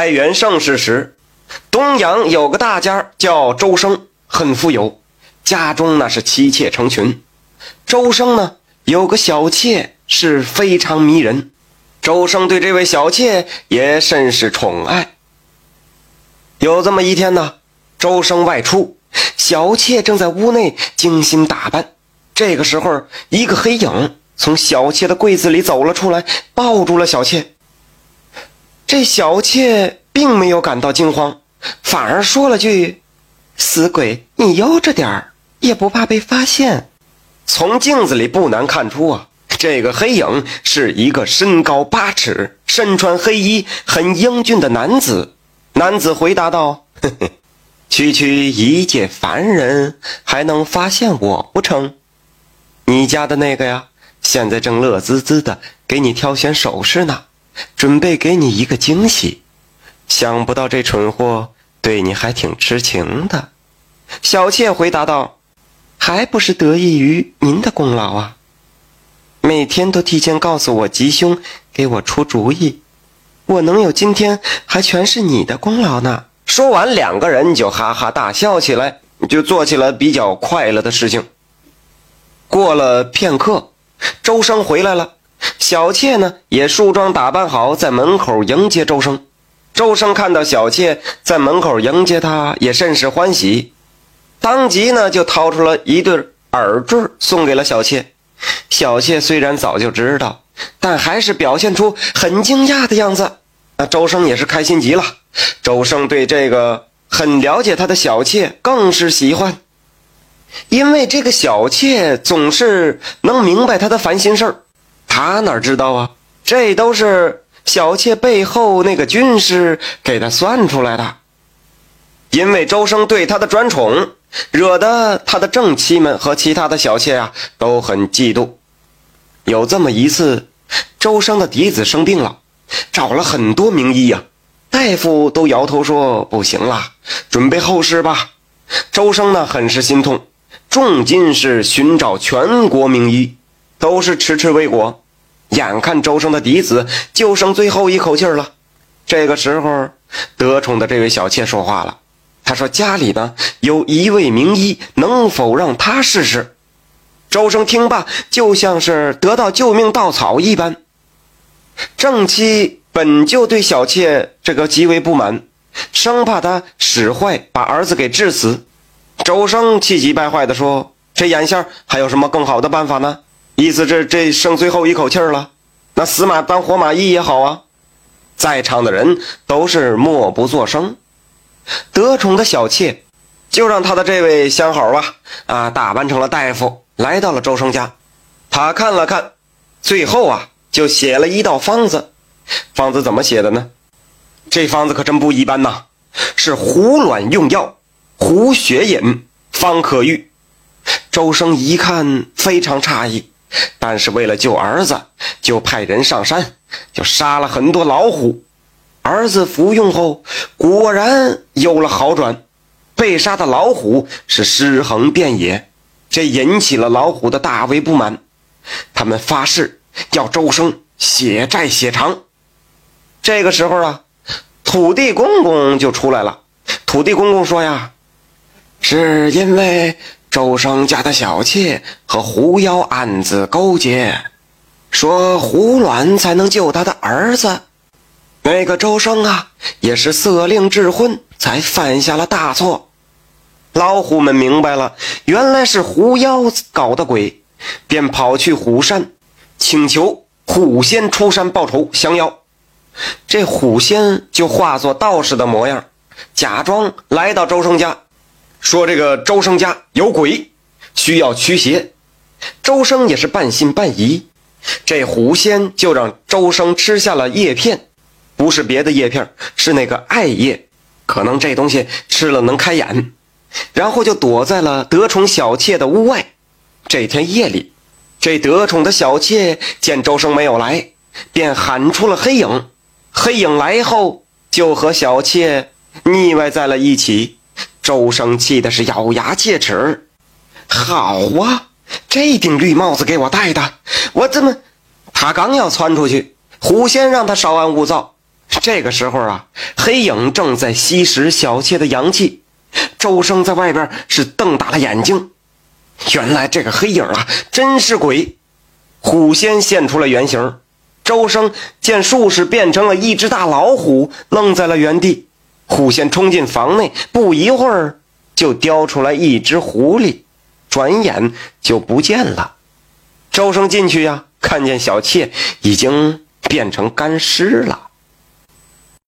开元盛世时，东阳有个大家叫周生，很富有，家中那是妻妾成群。周生呢有个小妾是非常迷人，周生对这位小妾也甚是宠爱。有这么一天呢，周生外出，小妾正在屋内精心打扮。这个时候，一个黑影从小妾的柜子里走了出来，抱住了小妾。这小妾并没有感到惊慌，反而说了句：“死鬼，你悠着点儿，也不怕被发现。”从镜子里不难看出啊，这个黑影是一个身高八尺、身穿黑衣、很英俊的男子。男子回答道：“呵呵，区区一介凡人，还能发现我不成？你家的那个呀，现在正乐滋滋的给你挑选首饰呢。”准备给你一个惊喜，想不到这蠢货对你还挺痴情的。小妾回答道：“还不是得益于您的功劳啊！每天都提前告诉我吉凶，给我出主意，我能有今天，还全是你的功劳呢。”说完，两个人就哈哈大笑起来，就做起了比较快乐的事情。过了片刻，周生回来了。小妾呢，也梳妆打扮好，在门口迎接周生。周生看到小妾在门口迎接他，也甚是欢喜，当即呢就掏出了一对耳坠送给了小妾。小妾虽然早就知道，但还是表现出很惊讶的样子。那周生也是开心极了。周生对这个很了解他的小妾更是喜欢，因为这个小妾总是能明白他的烦心事儿。他哪知道啊？这都是小妾背后那个军师给他算出来的。因为周生对他的专宠，惹得他的正妻们和其他的小妾啊都很嫉妒。有这么一次，周生的嫡子生病了，找了很多名医呀，大夫都摇头说不行了，准备后事吧。周生呢很是心痛，重金是寻找全国名医。都是迟迟未果，眼看周生的嫡子就剩最后一口气了。这个时候，得宠的这位小妾说话了，她说：“家里呢有一位名医，能否让他试试？”周生听罢，就像是得到救命稻草一般。正妻本就对小妾这个极为不满，生怕他使坏把儿子给治死。周生气急败坏地说：“这眼下还有什么更好的办法呢？”意思这这剩最后一口气了，那死马当活马医也好啊。在场的人都是默不作声。得宠的小妾就让他的这位相好吧，啊，打扮成了大夫，来到了周生家。他看了看，最后啊，就写了一道方子。方子怎么写的呢？这方子可真不一般呐，是胡卵用药，胡血饮方可愈。周生一看，非常诧异。但是为了救儿子，就派人上山，就杀了很多老虎。儿子服用后，果然有了好转。被杀的老虎是尸横遍野，这引起了老虎的大为不满。他们发誓要周生血债血偿。这个时候啊，土地公公就出来了。土地公公说呀，是因为。周生家的小妾和狐妖暗自勾结，说胡卵才能救他的儿子。那个周生啊，也是色令智昏，才犯下了大错。老虎们明白了，原来是狐妖搞的鬼，便跑去虎山，请求虎仙出山报仇降妖。这虎仙就化作道士的模样，假装来到周生家。说这个周生家有鬼，需要驱邪。周生也是半信半疑。这狐仙就让周生吃下了叶片，不是别的叶片，是那个艾叶，可能这东西吃了能开眼。然后就躲在了得宠小妾的屋外。这天夜里，这得宠的小妾见周生没有来，便喊出了黑影。黑影来后，就和小妾腻歪在了一起。周生气的是咬牙切齿，好啊，这顶绿帽子给我戴的，我怎么？他刚要窜出去，狐仙让他稍安勿躁，这个时候啊，黑影正在吸食小妾的阳气。周生在外边是瞪大了眼睛，原来这个黑影啊，真是鬼！虎仙现出了原形，周生见术士变成了一只大老虎，愣在了原地。虎仙冲进房内，不一会儿就叼出来一只狐狸，转眼就不见了。周生进去呀，看见小妾已经变成干尸了。